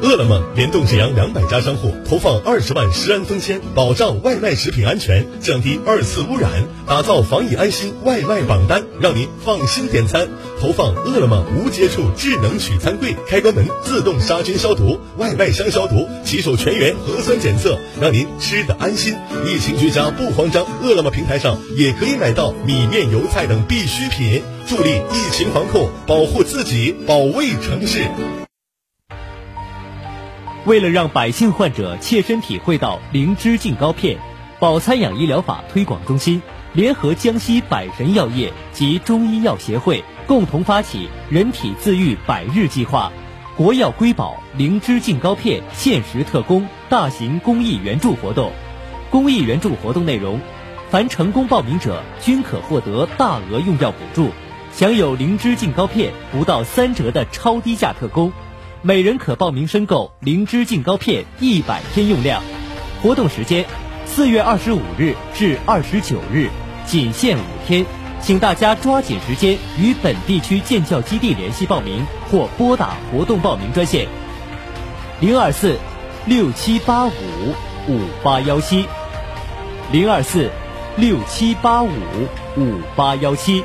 饿了么联动沈阳两百家商户，投放二十万食安封签，保障外卖食品安全，降低二次污染，打造防疫安心外卖榜单，让您放心点餐。投放饿了么无接触智能取餐柜，开关门自动杀菌消毒，外卖箱消毒，骑手全员核酸检测，让您吃得安心。疫情居家不慌张，饿了么平台上也可以买到米面油菜等必需品，助力疫情防控，保护自己，保卫城市。为了让百姓患者切身体会到灵芝净膏片，保参养医疗法推广中心联合江西百神药业及中医药协会共同发起“人体自愈百日计划”，国药瑰宝灵芝净膏片限时特供大型公益援助活动。公益援助活动内容：凡成功报名者均可获得大额用药补助，享有灵芝净膏片不到三折的超低价特供。每人可报名申购灵芝净膏片一百天用量，活动时间四月二十五日至二十九日，仅限五天，请大家抓紧时间与本地区建教基地联系报名或拨打活动报名专线。零二四六七八五五八幺七。零二四六七八五五八幺七。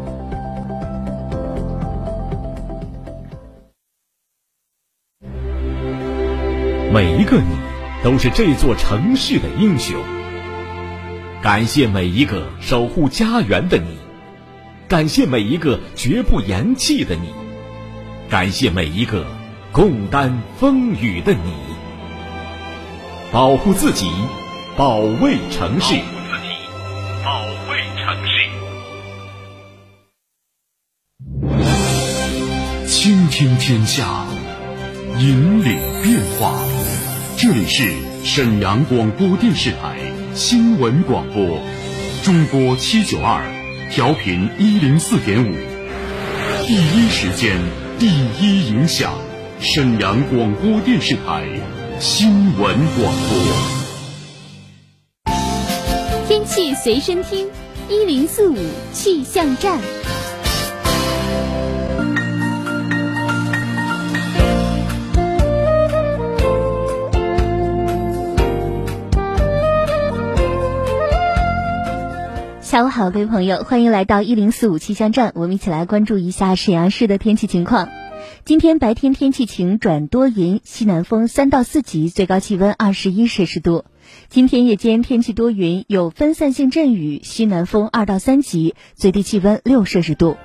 每一个你，都是这座城市的英雄。感谢每一个守护家园的你，感谢每一个绝不言弃的你，感谢每一个共担风雨的你。保护自己，保卫城市。保护自己，保卫城市。倾听天下，引领变化。这里是沈阳广播电视台新闻广播，中波七九二，调频一零四点五，第一时间，第一影响，沈阳广播电视台新闻广播。天气随身听，一零四五气象站。下午好，各位朋友，欢迎来到一零四五气象站。我们一起来关注一下沈阳市的天气情况。今天白天天气晴转多云，西南风三到四级，最高气温二十一摄氏度。今天夜间天气多云，有分散性阵雨，西南风二到三级，最低气温六摄氏度。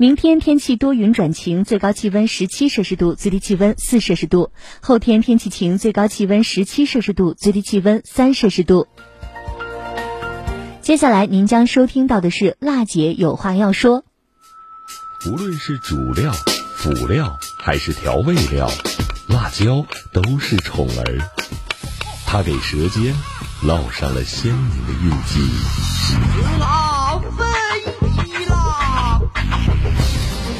明天天气多云转晴，最高气温十七摄氏度，最低气温四摄氏度。后天天气晴，最高气温十七摄氏度，最低气温三摄氏度。接下来您将收听到的是辣姐有话要说。无论是主料、辅料还是调味料，辣椒都是宠儿，它给舌尖烙上了鲜明的印记。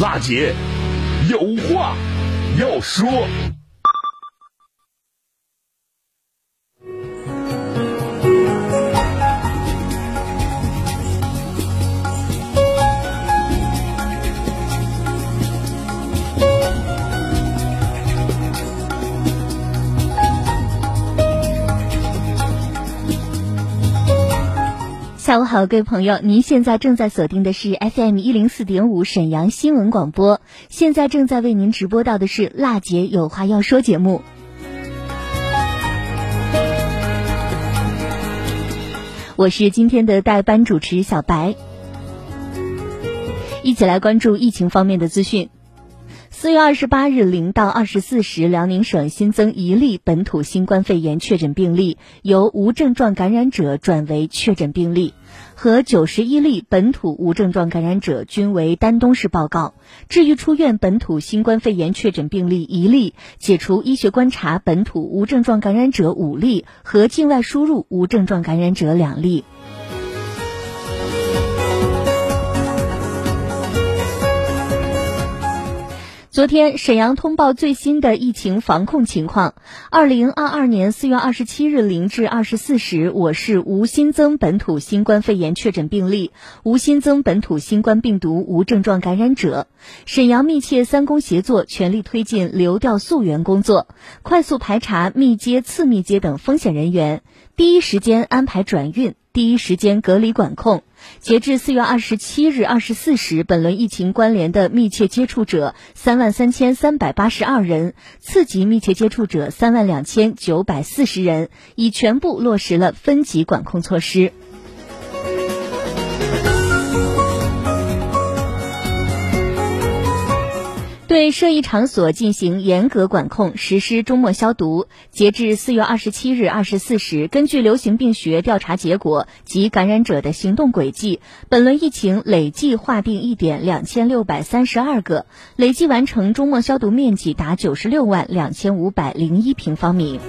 辣姐有话要说。下午好，各位朋友，您现在正在锁定的是 FM 一零四点五沈阳新闻广播，现在正在为您直播到的是辣姐有话要说节目。我是今天的代班主持小白，一起来关注疫情方面的资讯。四月二十八日零到二十四时，辽宁省新增一例本土新冠肺炎确诊病例，由无症状感染者转为确诊病例，和九十一例本土无症状感染者均为丹东市报告。治愈出院本土新冠肺炎确诊病例一例，解除医学观察本土无症状感染者五例，和境外输入无症状感染者两例。昨天，沈阳通报最新的疫情防控情况。二零二二年四月二十七日零至二十四时，我市无新增本土新冠肺炎确诊病例，无新增本土新冠病毒无症状感染者。沈阳密切三公协作，全力推进流调溯源工作，快速排查密接、次密接等风险人员，第一时间安排转运，第一时间隔离管控。截至四月二十七日二十四时，本轮疫情关联的密切接触者三万三千三百八十二人，次级密切接触者三万两千九百四十人，已全部落实了分级管控措施。对涉疫场所进行严格管控，实施周末消毒。截至四月二十七日二十四时，根据流行病学调查结果及感染者的行动轨迹，本轮疫情累计划定一点两千六百三十二个，累计完成周末消毒面积达九十六万两千五百零一平方米。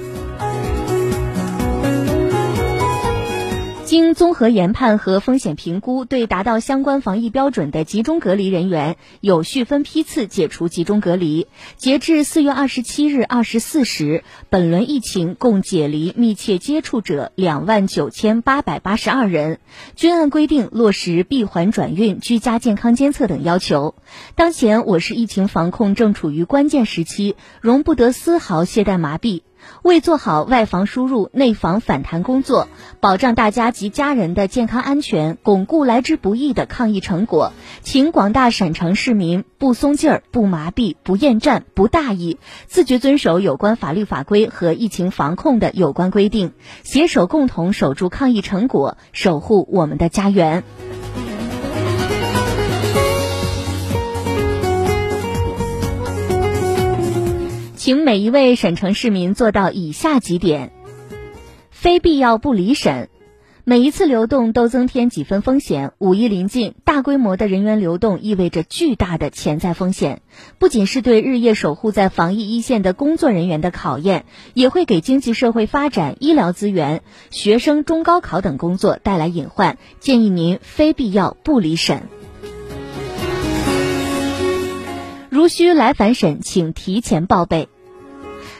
经综合研判和风险评估，对达到相关防疫标准的集中隔离人员，有序分批次解除集中隔离。截至四月二十七日二十四时，本轮疫情共解离密切接触者两万九千八百八十二人，均按规定落实闭环转运、居家健康监测等要求。当前，我市疫情防控正处于关键时期，容不得丝毫懈怠麻痹。为做好外防输入、内防反弹工作，保障大家及家人的健康安全，巩固来之不易的抗疫成果，请广大陕城市民不松劲儿、不麻痹、不厌战、不大意，自觉遵守有关法律法规和疫情防控的有关规定，携手共同守住抗疫成果，守护我们的家园。请每一位沈城市民做到以下几点：非必要不离沈。每一次流动都增添几分风险。五一临近，大规模的人员流动意味着巨大的潜在风险，不仅是对日夜守护在防疫一线的工作人员的考验，也会给经济社会发展、医疗资源、学生中高考等工作带来隐患。建议您非必要不离沈。如需来返沈，请提前报备。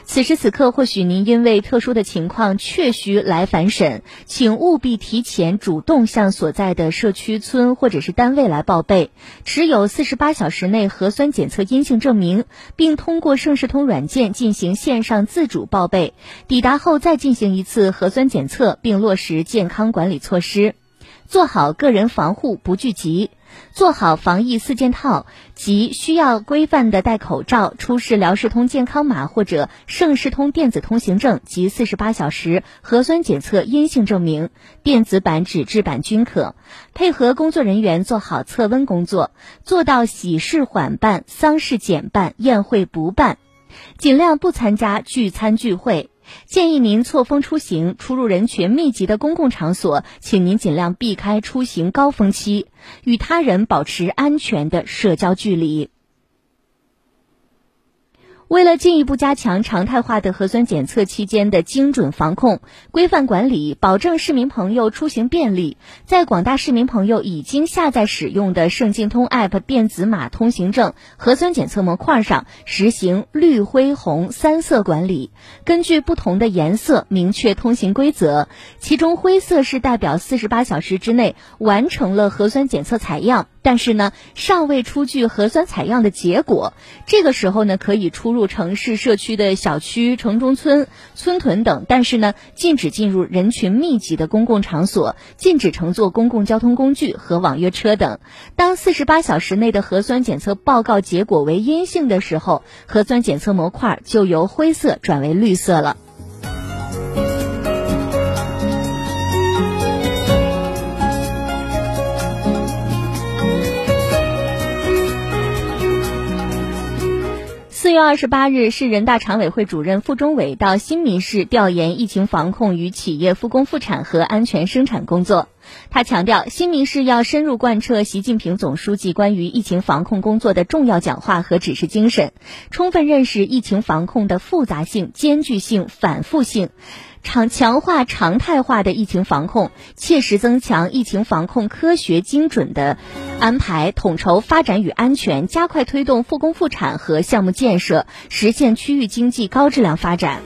此时此刻，或许您因为特殊的情况确需来返沈，请务必提前主动向所在的社区村或者是单位来报备，持有四十八小时内核酸检测阴性证明，并通过盛世通软件进行线上自主报备。抵达后再进行一次核酸检测，并落实健康管理措施，做好个人防护不聚集。做好防疫四件套，即需要规范的戴口罩、出示辽视通健康码或者盛世通电子通行证及四十八小时核酸检测阴性证明，电子版、纸质版均可。配合工作人员做好测温工作，做到喜事缓办、丧事减办、宴会不办，尽量不参加聚餐聚会。建议您错峰出行，出入人群密集的公共场所，请您尽量避开出行高峰期，与他人保持安全的社交距离。为了进一步加强常态化的核酸检测期间的精准防控、规范管理，保证市民朋友出行便利，在广大市民朋友已经下载使用的盛京通 App 电子码通行证核酸检测模块上实行绿、灰、红三色管理，根据不同的颜色明确通行规则。其中灰色是代表四十八小时之内完成了核酸检测采样。但是呢，尚未出具核酸采样的结果，这个时候呢，可以出入城市社区的小区、城中村、村屯等，但是呢，禁止进入人群密集的公共场所，禁止乘坐公共交通工具和网约车等。当四十八小时内的核酸检测报告结果为阴性的时候，核酸检测模块就由灰色转为绿色了。四月二十八日，市人大常委会主任傅忠伟到新民市调研疫情防控与企业复工复产和安全生产工作。他强调，新民市要深入贯彻习近平总书记关于疫情防控工作的重要讲话和指示精神，充分认识疫情防控的复杂性、艰巨性、反复性。常强化常态化的疫情防控，切实增强疫情防控科学精准的安排，统筹发展与安全，加快推动复工复产和项目建设，实现区域经济高质量发展。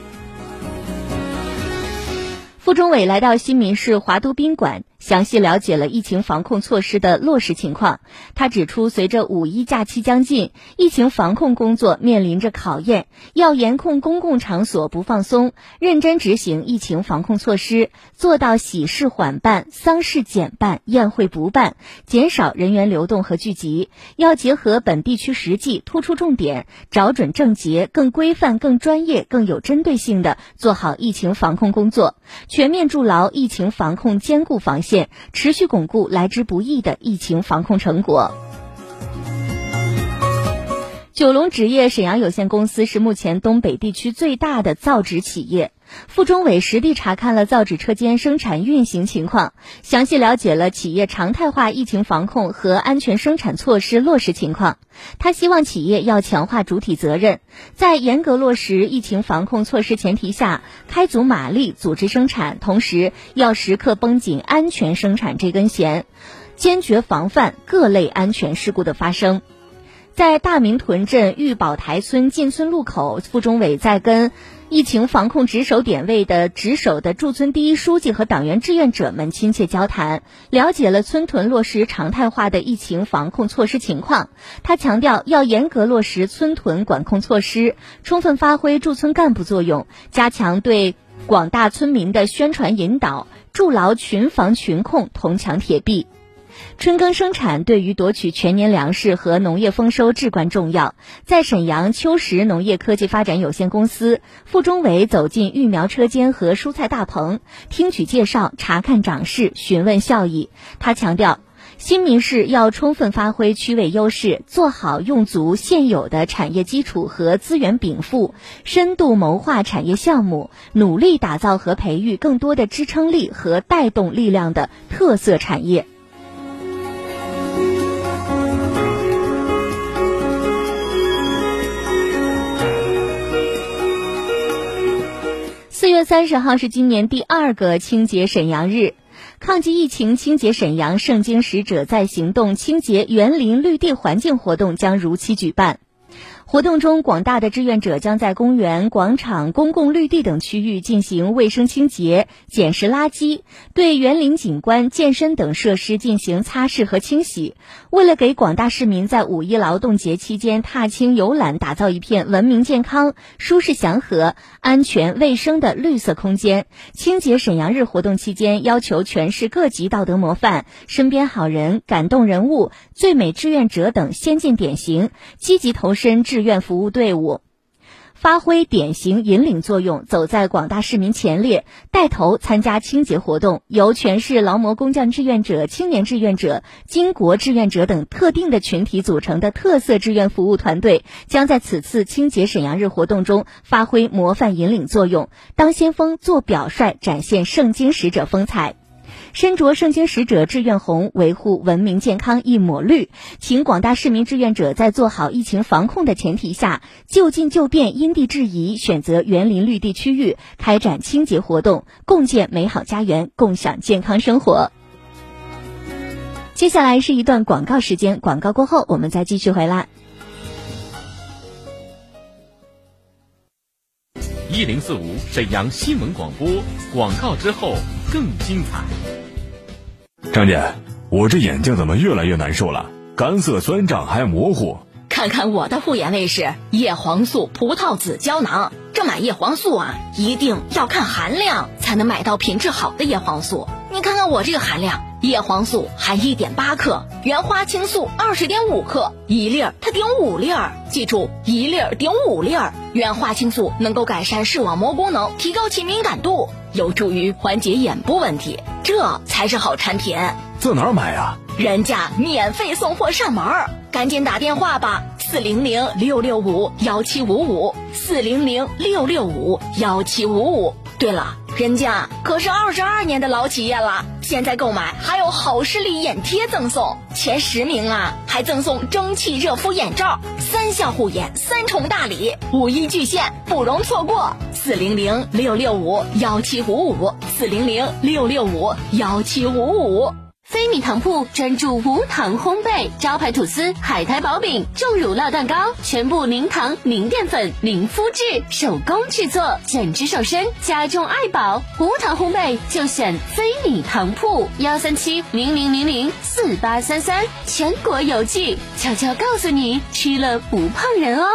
傅忠伟来到新民市华都宾馆。详细了解了疫情防控措施的落实情况。他指出，随着五一假期将近，疫情防控工作面临着考验，要严控公共场所不放松，认真执行疫情防控措施，做到喜事缓办、丧事减办、宴会不办，减少人员流动和聚集。要结合本地区实际，突出重点，找准症结，更规范、更专业、更有针对性的做好疫情防控工作，全面筑牢疫情防控坚固防线。现，持续巩固来之不易的疫情防控成果。九龙纸业沈阳有限公司是目前东北地区最大的造纸企业。傅忠伟实地查看了造纸车间生产运行情况，详细了解了企业常态化疫情防控和安全生产措施落实情况。他希望企业要强化主体责任，在严格落实疫情防控措施前提下，开足马力组织生产，同时要时刻绷紧安全生产这根弦，坚决防范各类安全事故的发生。在大明屯镇玉宝台村进村路口，傅忠伟在跟。疫情防控值守点位的值守的驻村第一书记和党员志愿者们亲切交谈，了解了村屯落实常态化的疫情防控措施情况。他强调，要严格落实村屯管控措施，充分发挥驻村干部作用，加强对广大村民的宣传引导，筑牢群防群控铜墙铁壁。春耕生产对于夺取全年粮食和农业丰收至关重要。在沈阳秋实农业科技发展有限公司，傅忠伟走进育苗车间和蔬菜大棚，听取介绍、查看长势、询问效益。他强调，新民市要充分发挥区位优势，做好用足现有的产业基础和资源禀赋，深度谋划产业项目，努力打造和培育更多的支撑力和带动力量的特色产业。四月三十号是今年第二个清洁沈阳日，抗击疫情、清洁沈阳，圣经使者在行动，清洁园林绿地环境活动将如期举办。活动中，广大的志愿者将在公园、广场、公共绿地等区域进行卫生清洁、捡拾垃圾，对园林景观、健身等设施进行擦拭和清洗。为了给广大市民在五一劳动节期间踏青游览打造一片文明、健康、舒适、祥和、安全、卫生的绿色空间，清洁沈阳日活动期间，要求全市各级道德模范、身边好人、感动人物、最美志愿者等先进典型积极投身志。志愿服务队伍发挥典型引领作用，走在广大市民前列，带头参加清洁活动。由全市劳模工匠志愿者、青年志愿者、巾帼志愿者等特定的群体组成的特色志愿服务团队，将在此次清洁沈阳日活动中发挥模范引领作用，当先锋、做表率，展现圣经使者风采。身着圣经使者志愿红，维护文明健康一抹绿，请广大市民志愿者在做好疫情防控的前提下，就近就便，因地制宜，选择园林绿地区域开展清洁活动，共建美好家园，共享健康生活。接下来是一段广告时间，广告过后我们再继续回来。一零四五沈阳新闻广播，广告之后更精彩。张姐，我这眼睛怎么越来越难受了？干涩、酸胀还模糊。看看我的护眼卫士叶黄素葡萄籽胶囊，这买叶黄素啊，一定要看含量，才能买到品质好的叶黄素。你看看我这个含量。叶黄素含一点八克，原花青素二十点五克，一粒儿它顶五粒儿。记住，一粒儿顶五粒儿。原花青素能够改善视网膜功能，提高其敏感度，有助于缓解眼部问题，这才是好产品。在哪儿买啊？人家免费送货上门儿，赶紧打电话吧，四零零六六五幺七五五，四零零六六五幺七五五。对了。人家可是二十二年的老企业了，现在购买还有好视力眼贴赠送，前十名啊还赠送蒸汽热敷眼罩，三项护眼，三重大礼，五一巨献，不容错过。四零零六六五幺七五五，四零零六六五幺七五五。飞米糖铺专注无糖烘焙，招牌吐司、海苔薄饼、重乳酪蛋糕，全部零糖、零淀粉、零麸质，手工制作，减脂瘦身，家中爱宝。无糖烘焙就选飞米糖铺，幺三七零零零零四八三三，全国邮寄。悄悄告诉你，吃了不胖人哦。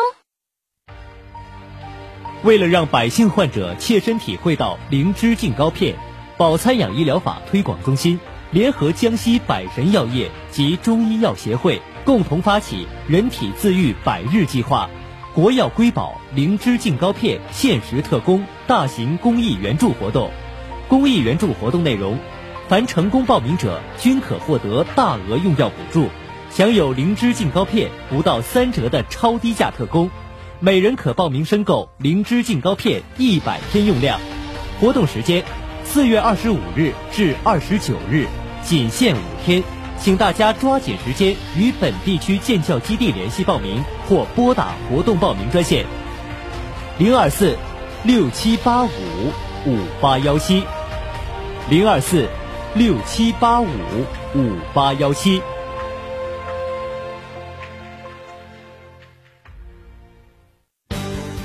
为了让百姓患者切身体会到灵芝净膏片，保参养医疗法推广中心。联合江西百神药业及中医药协会共同发起“人体自愈百日计划”，国药瑰宝灵芝净膏片限时特供大型公益援助活动。公益援助活动内容：凡成功报名者均可获得大额用药补助，享有灵芝净膏片不到三折的超低价特供，每人可报名申购灵芝净膏片一百天用量。活动时间：四月二十五日至二十九日。仅限五天，请大家抓紧时间与本地区建教基地联系报名，或拨打活动报名专线：零二四六七八五五八幺七，零二四六七八五五八幺七。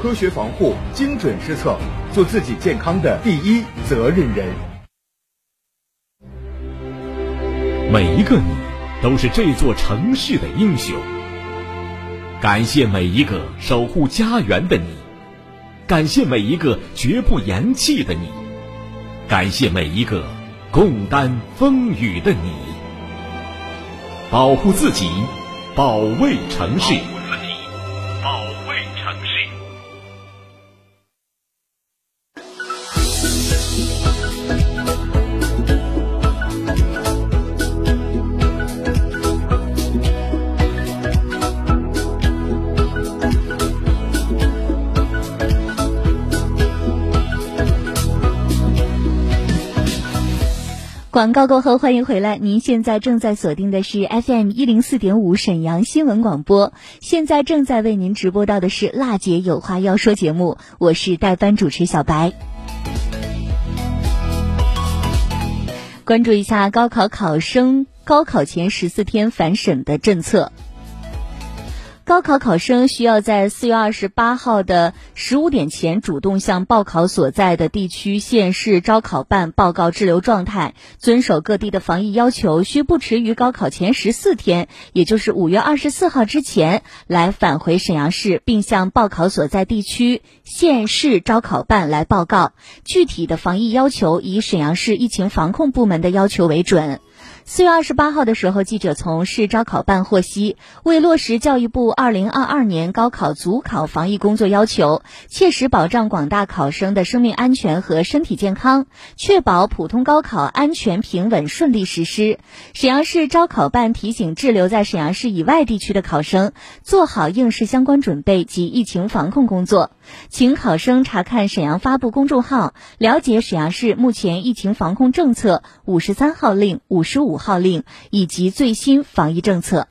科学防护，精准施策，做自己健康的第一责任人。每一个你，都是这座城市的英雄。感谢每一个守护家园的你，感谢每一个绝不言弃的你，感谢每一个共担风雨的你。保护自己，保卫城市。广告过后，欢迎回来。您现在正在锁定的是 FM 一零四点五沈阳新闻广播。现在正在为您直播到的是《辣姐有话要说》节目，我是代班主持小白。关注一下高考考生高考前十四天返省的政策。高考考生需要在四月二十八号的十五点前主动向报考所在的地区县市招考办报告滞留状态，遵守各地的防疫要求，需不迟于高考前十四天，也就是五月二十四号之前来返回沈阳市，并向报考所在地区县市招考办来报告。具体的防疫要求以沈阳市疫情防控部门的要求为准。四月二十八号的时候，记者从市招考办获悉，为落实教育部二零二二年高考组考防疫工作要求，切实保障广大考生的生命安全和身体健康，确保普通高考安全平稳顺利实施。沈阳市招考办提醒滞留在沈阳市以外地区的考生，做好应试相关准备及疫情防控工作。请考生查看沈阳发布公众号，了解沈阳市目前疫情防控政策、五十三号令、五十五号令以及最新防疫政策。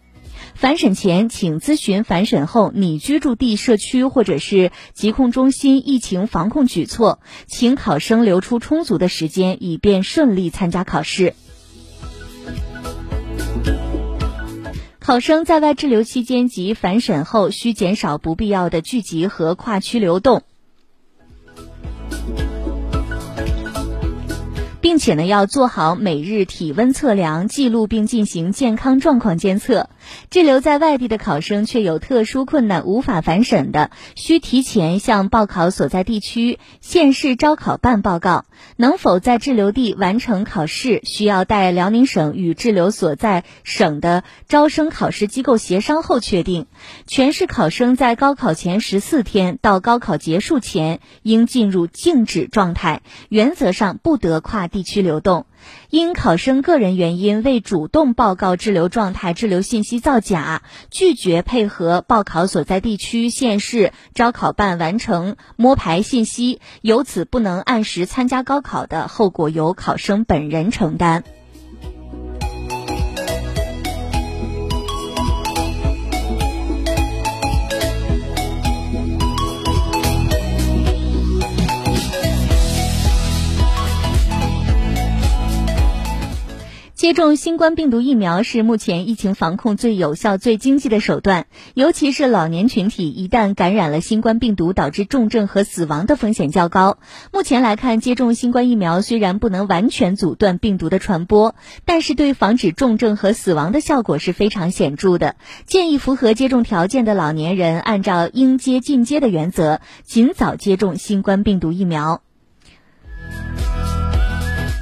返审前，请咨询返审后你居住地社区或者是疾控中心疫情防控举措，请考生留出充足的时间，以便顺利参加考试。考生在外滞留期间及返审后，需减少不必要的聚集和跨区流动。并且呢，要做好每日体温测量记录，并进行健康状况监测。滞留在外地的考生却有特殊困难无法返省的，需提前向报考所在地区县市招考办报告。能否在滞留地完成考试，需要待辽宁省与滞留所在省的招生考试机构协商后确定。全市考生在高考前十四天到高考结束前应进入静止状态，原则上不得跨地区流动。因考生个人原因未主动报告滞留状态、滞留信息造假，拒绝配合报考所在地区县市招考办完成摸排信息，由此不能按时参加高考的后果由考生本人承担。接种新冠病毒疫苗是目前疫情防控最有效、最经济的手段，尤其是老年群体，一旦感染了新冠病毒，导致重症和死亡的风险较高。目前来看，接种新冠疫苗虽然不能完全阻断病毒的传播，但是对防止重症和死亡的效果是非常显著的。建议符合接种条件的老年人，按照应接尽接的原则，尽早接种新冠病毒疫苗。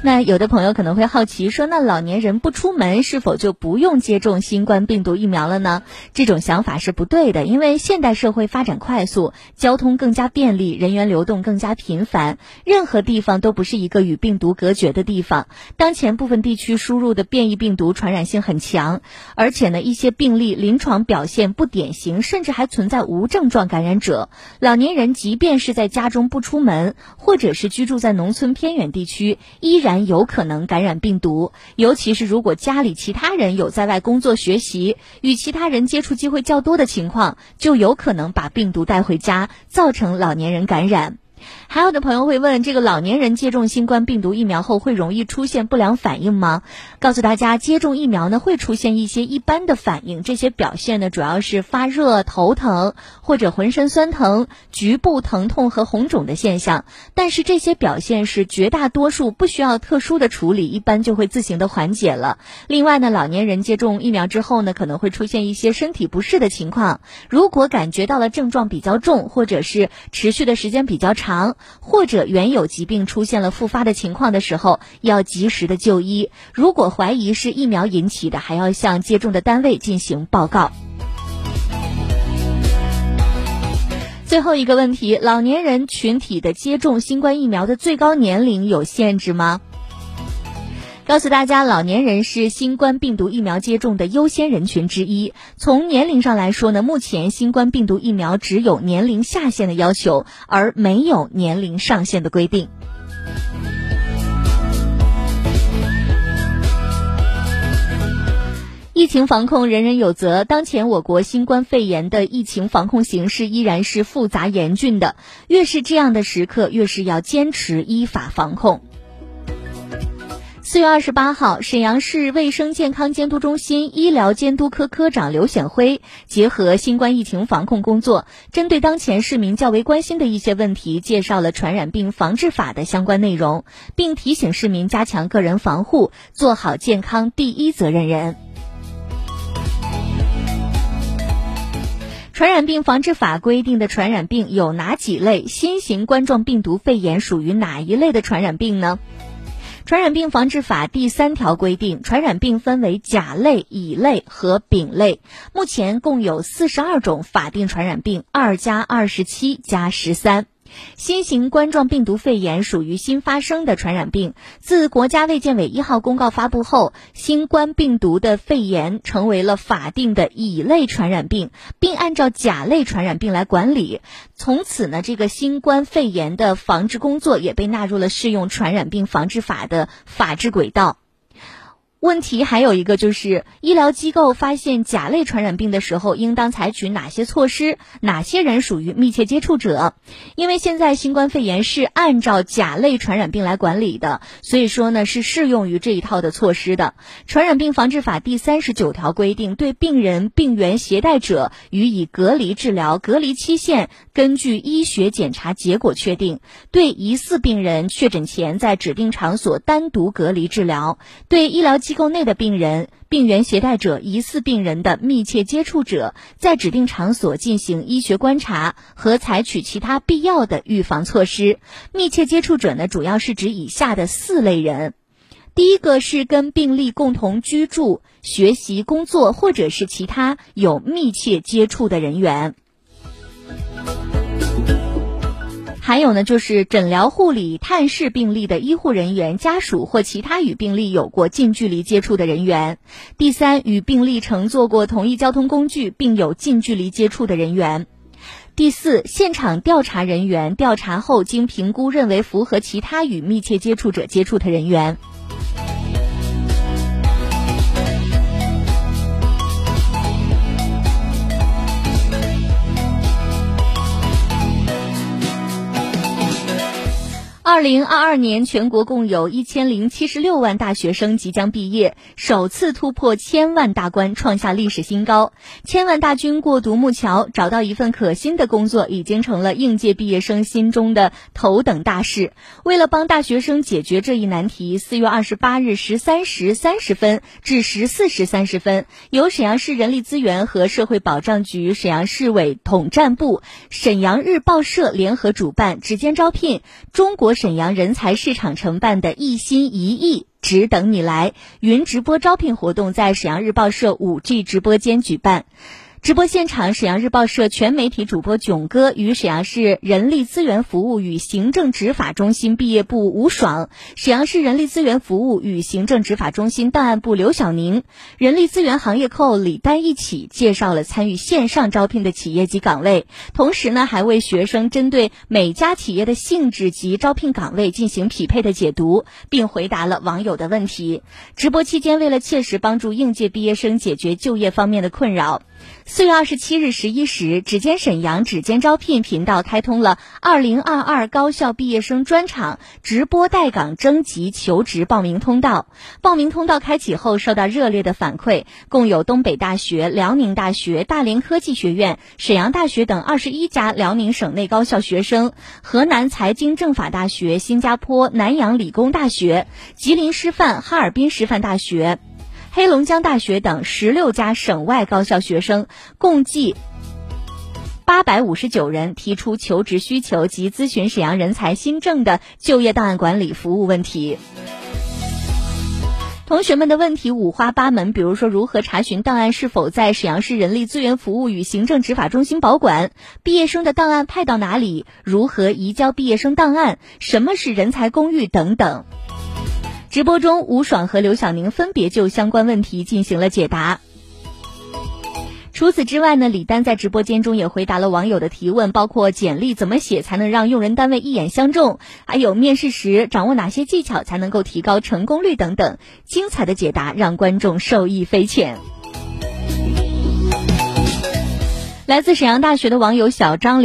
那有的朋友可能会好奇说，那老年人不出门是否就不用接种新冠病毒疫苗了呢？这种想法是不对的，因为现代社会发展快速，交通更加便利，人员流动更加频繁，任何地方都不是一个与病毒隔绝的地方。当前部分地区输入的变异病毒传染性很强，而且呢，一些病例临床表现不典型，甚至还存在无症状感染者。老年人即便是在家中不出门，或者是居住在农村偏远地区，依然。有可能感染病毒，尤其是如果家里其他人有在外工作学习，与其他人接触机会较多的情况，就有可能把病毒带回家，造成老年人感染。还有的朋友会问，这个老年人接种新冠病毒疫苗后会容易出现不良反应吗？告诉大家，接种疫苗呢会出现一些一般的反应，这些表现呢主要是发热、头疼或者浑身酸疼、局部疼痛和红肿的现象。但是这些表现是绝大多数不需要特殊的处理，一般就会自行的缓解了。另外呢，老年人接种疫苗之后呢，可能会出现一些身体不适的情况。如果感觉到了症状比较重，或者是持续的时间比较长。或者原有疾病出现了复发的情况的时候，要及时的就医。如果怀疑是疫苗引起的，还要向接种的单位进行报告。最后一个问题：老年人群体的接种新冠疫苗的最高年龄有限制吗？告诉大家，老年人是新冠病毒疫苗接种的优先人群之一。从年龄上来说呢，目前新冠病毒疫苗只有年龄下限的要求，而没有年龄上限的规定。疫情防控人人有责，当前我国新冠肺炎的疫情防控形势依然是复杂严峻的。越是这样的时刻，越是要坚持依法防控。四月二十八号，沈阳市卫生健康监督中心医疗监督科科长刘显辉结合新冠疫情防控工作，针对当前市民较为关心的一些问题，介绍了《传染病防治法》的相关内容，并提醒市民加强个人防护，做好健康第一责任人。《传染病防治法》规定的传染病有哪几类？新型冠状病毒肺炎属于哪一类的传染病呢？《传染病防治法》第三条规定，传染病分为甲类、乙类和丙类。目前共有四十二种法定传染病，二加二十七加十三。新型冠状病毒肺炎属于新发生的传染病。自国家卫健委一号公告发布后，新冠病毒的肺炎成为了法定的乙类传染病，并按照甲类传染病来管理。从此呢，这个新冠肺炎的防治工作也被纳入了适用传染病防治法的法治轨道。问题还有一个就是，医疗机构发现甲类传染病的时候，应当采取哪些措施？哪些人属于密切接触者？因为现在新冠肺炎是按照甲类传染病来管理的，所以说呢是适用于这一套的措施的。传染病防治法第三十九条规定，对病人、病原携带者予以隔离治疗，隔离期限根据医学检查结果确定。对疑似病人确诊前在指定场所单独隔离治疗。对医疗机机构内的病人、病原携带者、疑似病人的密切接触者，在指定场所进行医学观察和采取其他必要的预防措施。密切接触者呢，主要是指以下的四类人：第一个是跟病例共同居住、学习、工作或者是其他有密切接触的人员。还有呢，就是诊疗、护理、探视病例的医护人员、家属或其他与病例有过近距离接触的人员；第三，与病例乘坐过同一交通工具并有近距离接触的人员；第四，现场调查人员调查后经评估认为符合其他与密切接触者接触的人员。二零二二年，全国共有一千零七十六万大学生即将毕业，首次突破千万大关，创下历史新高。千万大军过独木桥，找到一份可心的工作，已经成了应届毕业生心中的头等大事。为了帮大学生解决这一难题，四月二十八日十三时三十分至十四时三十分，由沈阳市人力资源和社会保障局、沈阳市委统战部、沈阳日报社联合主办，直接招聘中国。沈阳人才市场承办的“一心一意，只等你来”云直播招聘活动在沈阳日报社五 G 直播间举办。直播现场，沈阳日报社全媒体主播囧哥与沈阳市人力资源服务与行政执法中心毕业部吴爽、沈阳市人力资源服务与行政执法中心档案部刘晓宁、人力资源行业扣李丹一起介绍了参与线上招聘的企业及岗位，同时呢，还为学生针对每家企业的性质及招聘岗位进行匹配的解读，并回答了网友的问题。直播期间，为了切实帮助应届毕业生解决就业方面的困扰。四月二十七日十一时，指尖沈阳指尖招聘频道开通了二零二二高校毕业生专场直播待岗征集求职报名通道。报名通道开启后，受到热烈的反馈，共有东北大学、辽宁大学、大连科技学院、沈阳大学等二十一家辽宁省内高校学生，河南财经政法大学、新加坡南洋理工大学、吉林师范、哈尔滨师范大学。黑龙江大学等十六家省外高校学生，共计八百五十九人提出求职需求及咨询沈阳人才新政的就业档案管理服务问题。同学们的问题五花八门，比如说如何查询档案是否在沈阳市人力资源服务与行政执法中心保管，毕业生的档案派到哪里，如何移交毕业生档案，什么是人才公寓等等。直播中，吴爽和刘晓宁分别就相关问题进行了解答。除此之外呢，李丹在直播间中也回答了网友的提问，包括简历怎么写才能让用人单位一眼相中，还有面试时掌握哪些技巧才能够提高成功率等等。精彩的解答让观众受益匪浅。来自沈阳大学的网友小张刘。